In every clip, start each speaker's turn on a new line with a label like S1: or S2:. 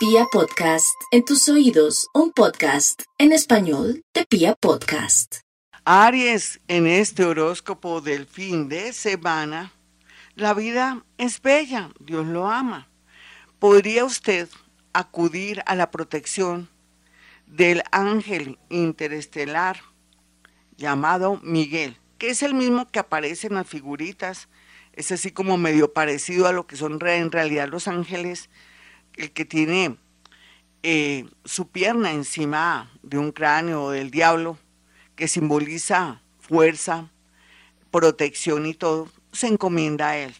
S1: Pia Podcast, en tus oídos, un podcast en español de Pia Podcast.
S2: Aries, en este horóscopo del fin de semana, la vida es bella, Dios lo ama. ¿Podría usted acudir a la protección del ángel interestelar llamado Miguel, que es el mismo que aparece en las figuritas? Es así como medio parecido a lo que son en realidad los ángeles, el que tiene eh, su pierna encima de un cráneo del diablo, que simboliza fuerza, protección y todo, se encomienda a él.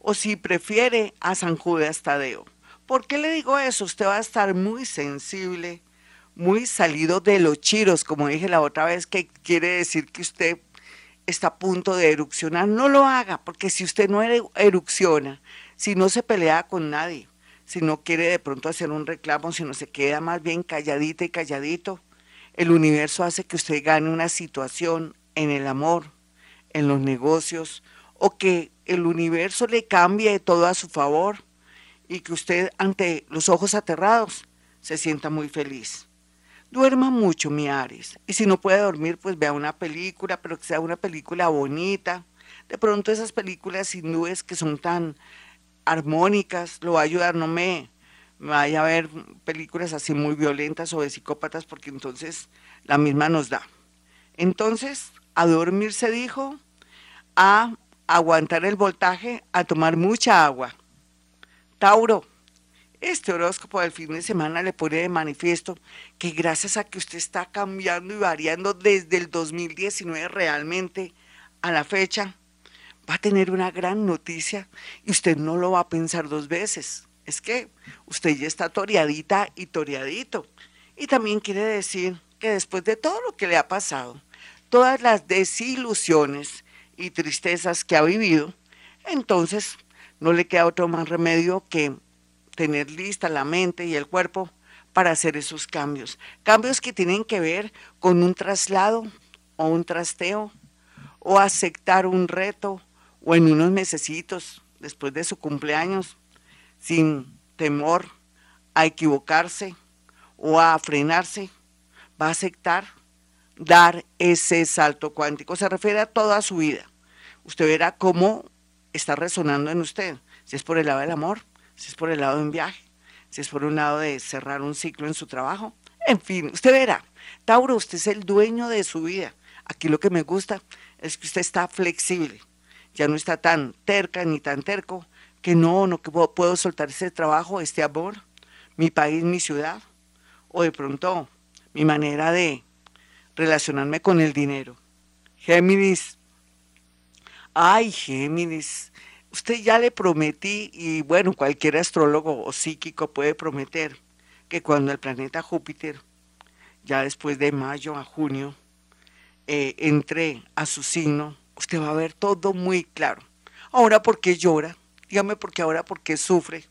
S2: O si prefiere a San Judas Tadeo. ¿Por qué le digo eso? Usted va a estar muy sensible, muy salido de los chiros, como dije la otra vez, que quiere decir que usted está a punto de erupcionar. No lo haga, porque si usted no erupciona, si no se pelea con nadie, si no quiere de pronto hacer un reclamo, si no se queda más bien calladita y calladito, el universo hace que usted gane una situación en el amor, en los negocios, o que el universo le cambie todo a su favor y que usted ante los ojos aterrados se sienta muy feliz. Duerma mucho, mi Aries. Y si no puede dormir, pues vea una película, pero que sea una película bonita. De pronto esas películas sin nubes que son tan armónicas, lo va a ayudar, no me vaya a ver películas así muy violentas o de psicópatas, porque entonces la misma nos da. Entonces, a dormir se dijo, a aguantar el voltaje, a tomar mucha agua. Tauro, este horóscopo del fin de semana le pone de manifiesto que gracias a que usted está cambiando y variando desde el 2019 realmente a la fecha, va a tener una gran noticia y usted no lo va a pensar dos veces es que usted ya está toreadita y toreadito. Y también quiere decir que después de todo lo que le ha pasado, todas las desilusiones y tristezas que ha vivido, entonces no le queda otro más remedio que tener lista la mente y el cuerpo para hacer esos cambios. Cambios que tienen que ver con un traslado o un trasteo o aceptar un reto o en unos mesecitos después de su cumpleaños sin temor a equivocarse o a frenarse, va a aceptar dar ese salto cuántico. Se refiere a toda su vida. Usted verá cómo está resonando en usted, si es por el lado del amor, si es por el lado de un viaje, si es por un lado de cerrar un ciclo en su trabajo. En fin, usted verá. Tauro, usted es el dueño de su vida. Aquí lo que me gusta es que usted está flexible. Ya no está tan terca ni tan terco, que no, no que puedo soltar ese trabajo, este amor, mi país, mi ciudad, o de pronto mi manera de relacionarme con el dinero. Géminis, ay Géminis, usted ya le prometí, y bueno, cualquier astrólogo o psíquico puede prometer que cuando el planeta Júpiter, ya después de mayo a junio, eh, entre a su signo, usted va a ver todo muy claro. Ahora, ¿por qué llora? Dígame por qué ahora, por qué sufre.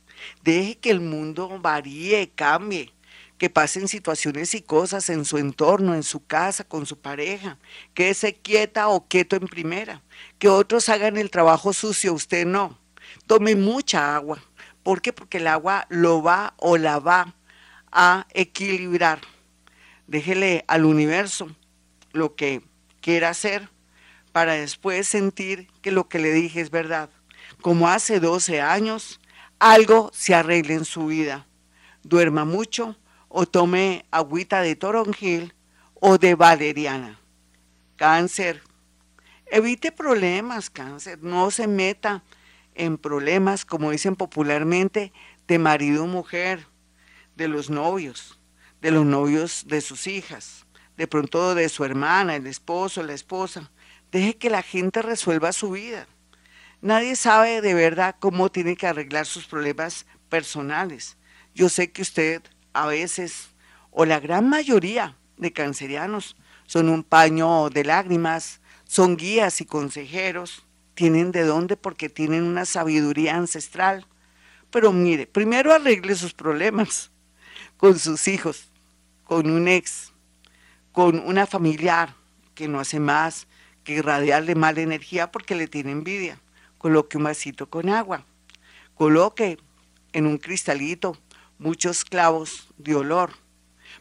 S2: Deje que el mundo varíe, cambie, que pasen situaciones y cosas en su entorno, en su casa, con su pareja. Quédese quieta o quieto en primera. Que otros hagan el trabajo sucio, usted no. Tome mucha agua. ¿Por qué? Porque el agua lo va o la va a equilibrar. Déjele al universo lo que quiera hacer para después sentir que lo que le dije es verdad como hace 12 años, algo se arregle en su vida. Duerma mucho o tome agüita de toronjil o de valeriana. Cáncer. Evite problemas, cáncer. No se meta en problemas, como dicen popularmente, de marido o mujer, de los novios, de los novios de sus hijas, de pronto de su hermana, el esposo, la esposa. Deje que la gente resuelva su vida. Nadie sabe de verdad cómo tiene que arreglar sus problemas personales. Yo sé que usted a veces, o la gran mayoría de cancerianos, son un paño de lágrimas, son guías y consejeros, tienen de dónde porque tienen una sabiduría ancestral. Pero mire, primero arregle sus problemas con sus hijos, con un ex, con una familiar que no hace más que irradiarle mala energía porque le tiene envidia coloque un vasito con agua, coloque en un cristalito muchos clavos de olor.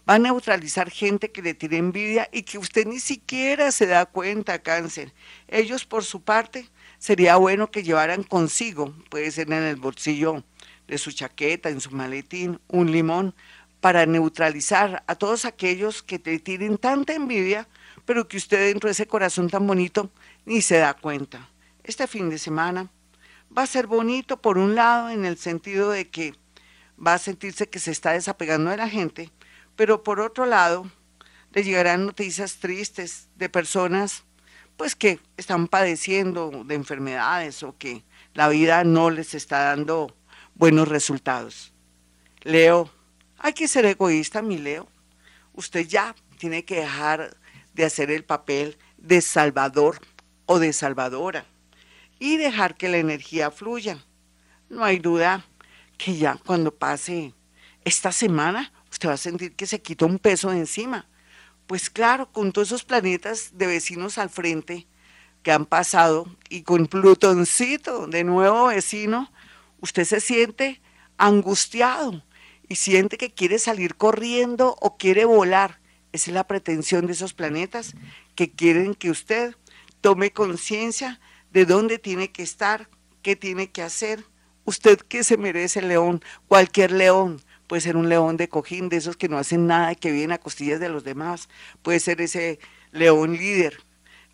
S2: Va a neutralizar gente que le tiene envidia y que usted ni siquiera se da cuenta, cáncer. Ellos, por su parte, sería bueno que llevaran consigo, puede ser en el bolsillo de su chaqueta, en su maletín, un limón para neutralizar a todos aquellos que te tienen tanta envidia, pero que usted dentro de ese corazón tan bonito ni se da cuenta. Este fin de semana va a ser bonito por un lado en el sentido de que va a sentirse que se está desapegando de la gente, pero por otro lado le llegarán noticias tristes de personas pues que están padeciendo de enfermedades o que la vida no les está dando buenos resultados. Leo, hay que ser egoísta, mi Leo. Usted ya tiene que dejar de hacer el papel de salvador o de salvadora y dejar que la energía fluya. No hay duda que ya cuando pase esta semana, usted va a sentir que se quita un peso de encima. Pues claro, con todos esos planetas de vecinos al frente que han pasado y con Plutoncito de nuevo vecino, usted se siente angustiado y siente que quiere salir corriendo o quiere volar. Es la pretensión de esos planetas que quieren que usted tome conciencia de dónde tiene que estar, qué tiene que hacer. Usted que se merece león, cualquier león, puede ser un león de cojín, de esos que no hacen nada, que vienen a costillas de los demás, puede ser ese león líder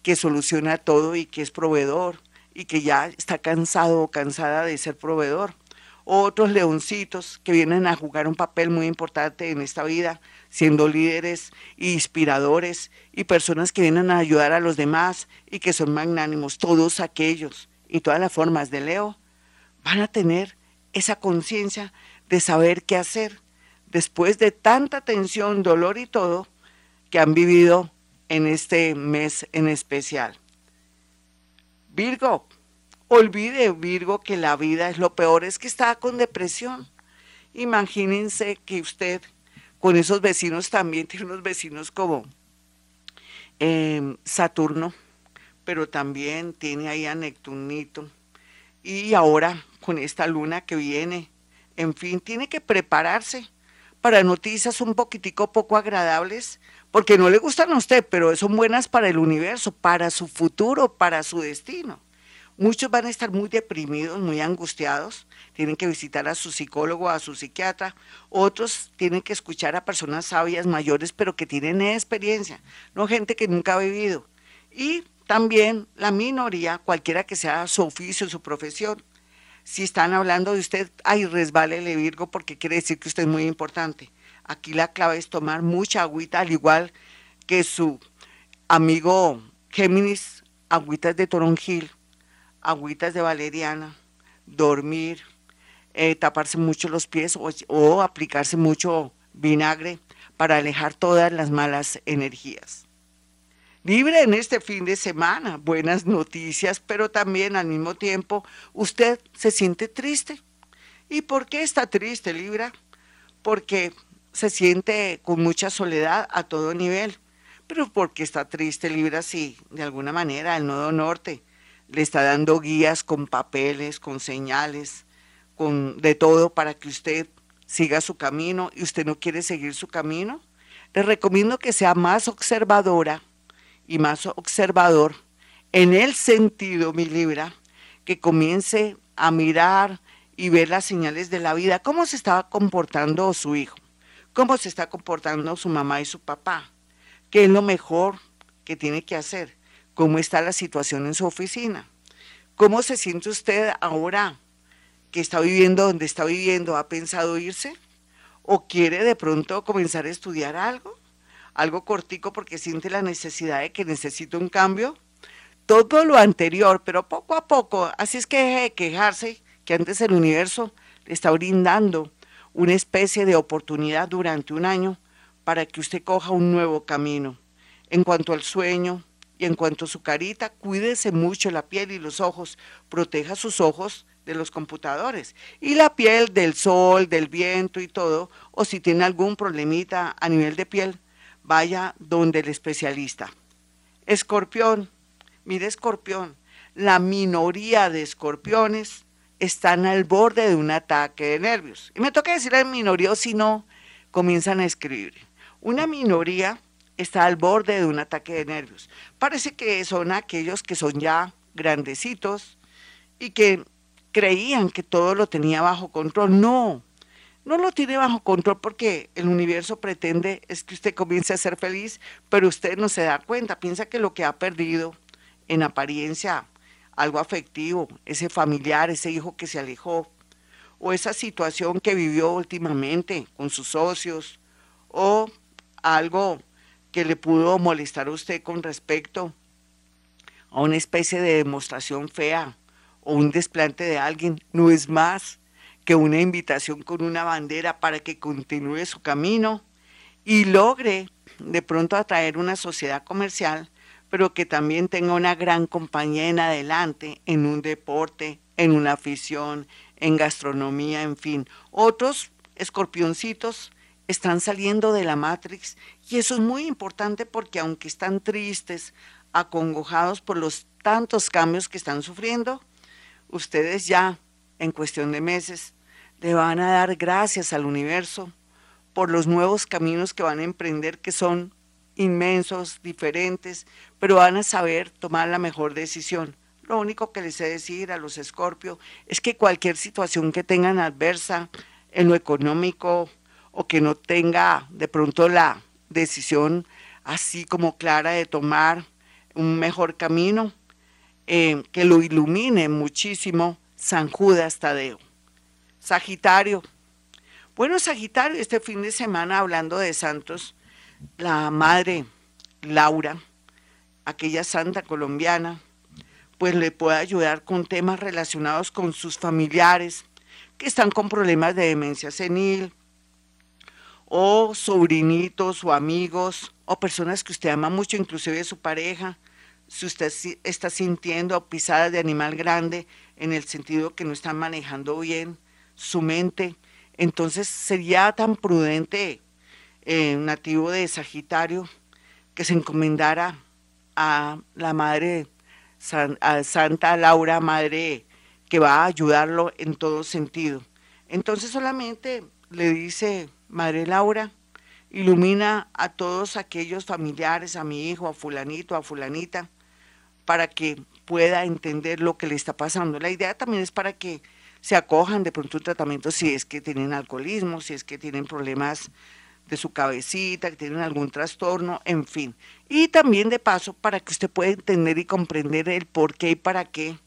S2: que soluciona todo y que es proveedor y que ya está cansado o cansada de ser proveedor. Otros leoncitos que vienen a jugar un papel muy importante en esta vida, siendo líderes inspiradores y personas que vienen a ayudar a los demás y que son magnánimos, todos aquellos y todas las formas de Leo van a tener esa conciencia de saber qué hacer después de tanta tensión, dolor y todo que han vivido en este mes en especial. Virgo, olvide Virgo que la vida es lo peor, es que está con depresión. Imagínense que usted con esos vecinos también tiene unos vecinos como em, Saturno, pero también tiene ahí a Neptunito. Y ahora con esta luna que viene, en fin, tiene que prepararse para noticias un poquitico poco agradables, porque no le gustan a usted, pero son buenas para el universo, para su futuro, para su destino. Muchos van a estar muy deprimidos, muy angustiados, tienen que visitar a su psicólogo, a su psiquiatra, otros tienen que escuchar a personas sabias, mayores, pero que tienen experiencia, no gente que nunca ha vivido. Y también la minoría, cualquiera que sea su oficio, su profesión, si están hablando de usted, ay, resbálele Virgo, porque quiere decir que usted es muy importante. Aquí la clave es tomar mucha agüita, al igual que su amigo Géminis, agüitas de toronjil, agüitas de valeriana, dormir, eh, taparse mucho los pies o, aplicarse mucho vinagre para alejar todas las malas energías. Libre en este fin de semana, buenas noticias, pero también al mismo tiempo usted se siente triste. ¿Y por qué está triste, Libra? Porque se siente con mucha soledad a todo nivel. Pero porque está triste, Libra, sí, de alguna manera el nodo norte le está dando guías con papeles, con señales, con de todo para que usted siga su camino y usted no quiere seguir su camino, le recomiendo que sea más observadora y más observador en el sentido, mi Libra, que comience a mirar y ver las señales de la vida, cómo se estaba comportando su hijo, cómo se está comportando su mamá y su papá, qué es lo mejor que tiene que hacer cómo está la situación en su oficina. ¿Cómo se siente usted ahora que está viviendo donde está viviendo? ¿Ha pensado irse? ¿O quiere de pronto comenzar a estudiar algo? Algo cortico porque siente la necesidad de que necesita un cambio. Todo lo anterior, pero poco a poco. Así es que deje de quejarse que antes el universo le está brindando una especie de oportunidad durante un año para que usted coja un nuevo camino. En cuanto al sueño, y en cuanto a su carita, cuídese mucho la piel y los ojos, proteja sus ojos de los computadores y la piel del sol, del viento y todo, o si tiene algún problemita a nivel de piel, vaya donde el especialista. Escorpión, mire escorpión, la minoría de escorpiones están al borde de un ataque de nervios. Y me toca decir a minoría o si no, comienzan a escribir. Una minoría está al borde de un ataque de nervios. Parece que son aquellos que son ya grandecitos y que creían que todo lo tenía bajo control. No, no lo tiene bajo control porque el universo pretende es que usted comience a ser feliz, pero usted no se da cuenta, piensa que lo que ha perdido en apariencia algo afectivo, ese familiar, ese hijo que se alejó, o esa situación que vivió últimamente con sus socios, o algo que le pudo molestar a usted con respecto a una especie de demostración fea o un desplante de alguien, no es más que una invitación con una bandera para que continúe su camino y logre de pronto atraer una sociedad comercial pero que también tenga una gran compañía en adelante en un deporte, en una afición, en gastronomía, en fin. Otros escorpioncitos están saliendo de la Matrix y eso es muy importante porque aunque están tristes, acongojados por los tantos cambios que están sufriendo, ustedes ya en cuestión de meses le van a dar gracias al universo por los nuevos caminos que van a emprender que son inmensos, diferentes, pero van a saber tomar la mejor decisión. Lo único que les sé decir a los Escorpio es que cualquier situación que tengan adversa en lo económico o que no tenga de pronto la decisión así como clara de tomar un mejor camino, eh, que lo ilumine muchísimo San Judas Tadeo. Sagitario. Bueno, Sagitario, este fin de semana hablando de santos, la madre Laura, aquella santa colombiana, pues le puede ayudar con temas relacionados con sus familiares que están con problemas de demencia senil, o sobrinitos o amigos, o personas que usted ama mucho, inclusive su pareja, si usted está sintiendo pisadas de animal grande en el sentido que no están manejando bien su mente, entonces sería tan prudente eh, nativo de Sagitario, que se encomendara a la Madre a Santa Laura, Madre que va a ayudarlo en todo sentido. Entonces solamente le dice, Madre Laura, ilumina a todos aquellos familiares, a mi hijo, a fulanito, a fulanita, para que pueda entender lo que le está pasando. La idea también es para que se acojan de pronto un tratamiento si es que tienen alcoholismo, si es que tienen problemas de su cabecita, que tienen algún trastorno, en fin. Y también de paso para que usted pueda entender y comprender el por qué y para qué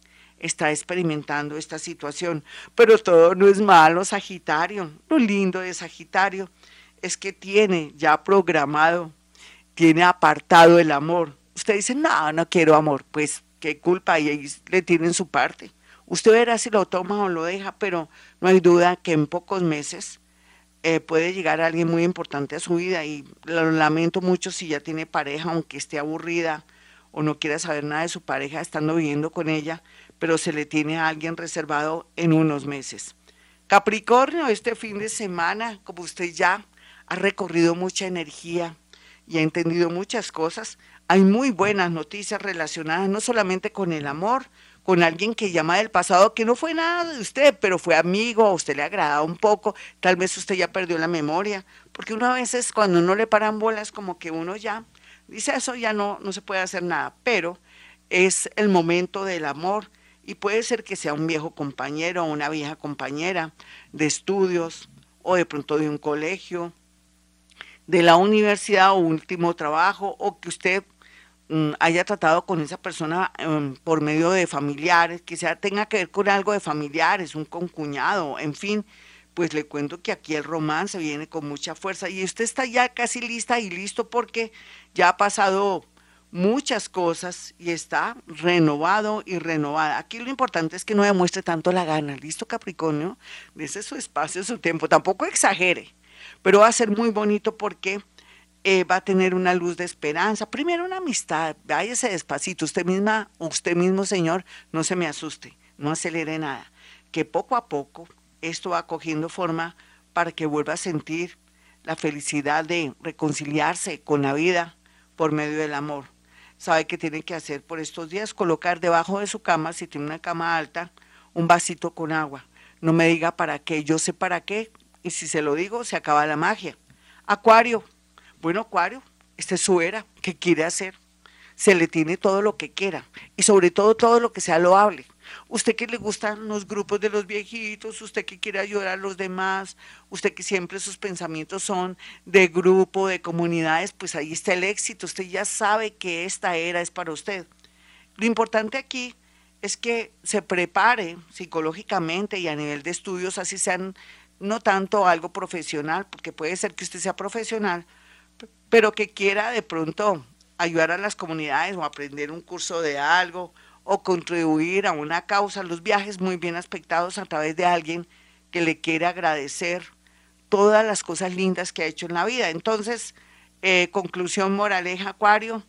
S2: está experimentando esta situación. Pero todo no es malo, Sagitario. Lo lindo de Sagitario es que tiene ya programado, tiene apartado el amor. Usted dice, no, no quiero amor. Pues qué culpa, y ahí le tienen su parte. Usted verá si lo toma o lo deja, pero no hay duda que en pocos meses eh, puede llegar alguien muy importante a su vida y lo lamento mucho si ya tiene pareja, aunque esté aburrida o no quiera saber nada de su pareja estando viviendo con ella, pero se le tiene a alguien reservado en unos meses. Capricornio, este fin de semana, como usted ya ha recorrido mucha energía y ha entendido muchas cosas, hay muy buenas noticias relacionadas no solamente con el amor, con alguien que llama del pasado que no fue nada de usted, pero fue amigo, a usted le agradaba un poco, tal vez usted ya perdió la memoria, porque una vez es cuando no le paran bolas como que uno ya dice eso ya no no se puede hacer nada, pero es el momento del amor y puede ser que sea un viejo compañero o una vieja compañera de estudios o de pronto de un colegio, de la universidad o último trabajo o que usted Mm, haya tratado con esa persona em, por medio de familiares, que sea tenga que ver con algo de familiares, un concuñado, en fin, pues le cuento que aquí el romance viene con mucha fuerza y usted está ya casi lista y listo porque ya ha pasado muchas cosas y está renovado y renovada. Aquí lo importante es que no demuestre tanto la gana. ¿Listo, Capricornio? Dese su espacio, su tiempo. Tampoco exagere, pero va a ser muy bonito porque eh, va a tener una luz de esperanza. Primero una amistad, váyase despacito, usted misma, usted mismo, Señor, no se me asuste, no acelere nada, que poco a poco esto va cogiendo forma para que vuelva a sentir la felicidad de reconciliarse con la vida por medio del amor. ¿Sabe qué tiene que hacer por estos días? Colocar debajo de su cama, si tiene una cama alta, un vasito con agua. No me diga para qué, yo sé para qué. Y si se lo digo, se acaba la magia. Acuario. Bueno, Acuario, esta es su era. ¿Qué quiere hacer? Se le tiene todo lo que quiera. Y sobre todo todo lo que sea loable. Usted que le gustan los grupos de los viejitos, usted que quiere ayudar a los demás, usted que siempre sus pensamientos son de grupo, de comunidades, pues ahí está el éxito. Usted ya sabe que esta era es para usted. Lo importante aquí es que se prepare psicológicamente y a nivel de estudios, así sean no tanto algo profesional, porque puede ser que usted sea profesional, pero que quiera de pronto ayudar a las comunidades o aprender un curso de algo o contribuir a una causa, los viajes muy bien aspectados a través de alguien que le quiere agradecer todas las cosas lindas que ha hecho en la vida. Entonces, eh, conclusión moraleja, Acuario,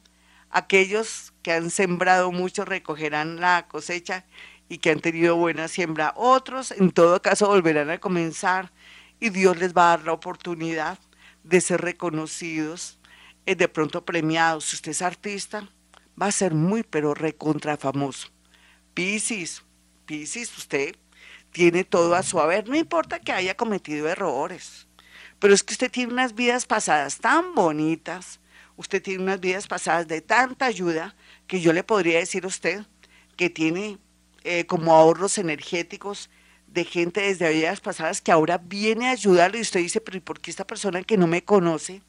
S2: aquellos que han sembrado mucho recogerán la cosecha y que han tenido buena siembra. Otros, en todo caso, volverán a comenzar y Dios les va a dar la oportunidad de ser reconocidos, eh, de pronto premiados. Si usted es artista, va a ser muy, pero recontra famoso. Piscis, Piscis, usted tiene todo a su haber, no importa que haya cometido errores, pero es que usted tiene unas vidas pasadas tan bonitas, usted tiene unas vidas pasadas de tanta ayuda, que yo le podría decir a usted que tiene eh, como ahorros energéticos de gente desde vidas pasadas que ahora viene a ayudarle y usted dice, pero ¿y por qué esta persona que no me conoce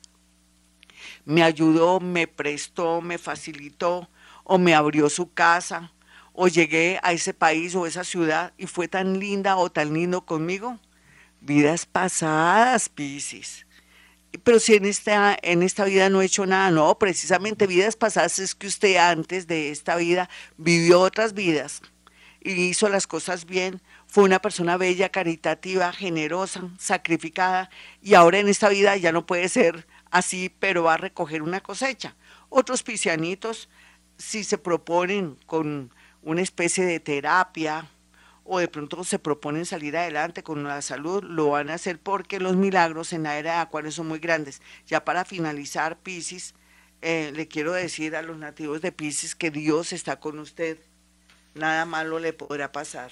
S2: me ayudó, me prestó, me facilitó o me abrió su casa o llegué a ese país o esa ciudad y fue tan linda o tan lindo conmigo. Vidas pasadas, Piscis. Pero si en esta, en esta vida no he hecho nada, no, precisamente vidas pasadas es que usted antes de esta vida vivió otras vidas y hizo las cosas bien, fue una persona bella, caritativa, generosa, sacrificada y ahora en esta vida ya no puede ser así, pero va a recoger una cosecha. Otros piscianitos, si se proponen con una especie de terapia o de pronto se proponen salir adelante con la salud, lo van a hacer porque los milagros en la era de Acuario son muy grandes. Ya para finalizar, Piscis, eh, le quiero decir a los nativos de Piscis que Dios está con usted. Nada malo le podrá pasar.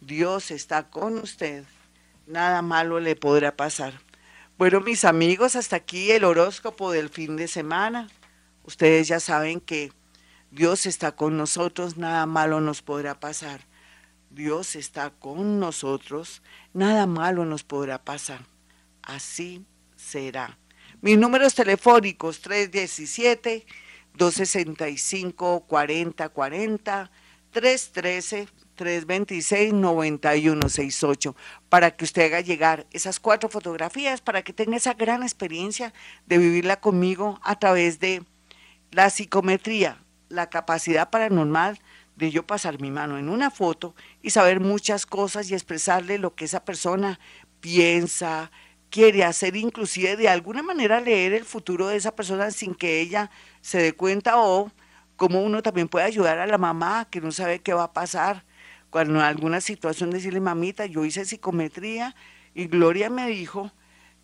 S2: Dios está con usted. Nada malo le podrá pasar. Bueno, mis amigos, hasta aquí el horóscopo del fin de semana. Ustedes ya saben que Dios está con nosotros, nada malo nos podrá pasar. Dios está con nosotros, nada malo nos podrá pasar. Así será. Mis números telefónicos 317 265 4040 313 326-9168 para que usted haga llegar esas cuatro fotografías, para que tenga esa gran experiencia de vivirla conmigo a través de la psicometría, la capacidad paranormal de yo pasar mi mano en una foto y saber muchas cosas y expresarle lo que esa persona piensa, quiere hacer, inclusive de alguna manera leer el futuro de esa persona sin que ella se dé cuenta o como uno también puede ayudar a la mamá que no sabe qué va a pasar cuando en alguna situación decirle, mamita, yo hice psicometría y Gloria me dijo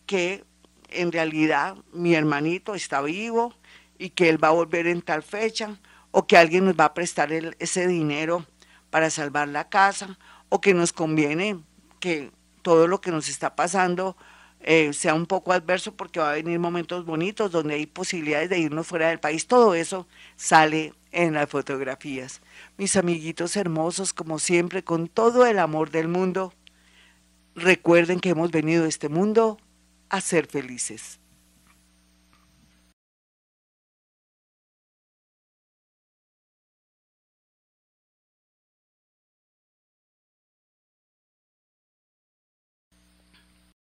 S2: que en realidad mi hermanito está vivo y que él va a volver en tal fecha, o que alguien nos va a prestar ese dinero para salvar la casa, o que nos conviene que todo lo que nos está pasando eh, sea un poco adverso porque va a venir momentos bonitos donde hay posibilidades de irnos fuera del país. Todo eso sale en las fotografías. Mis amiguitos hermosos, como siempre, con todo el amor del mundo, recuerden que hemos venido a este mundo a ser felices.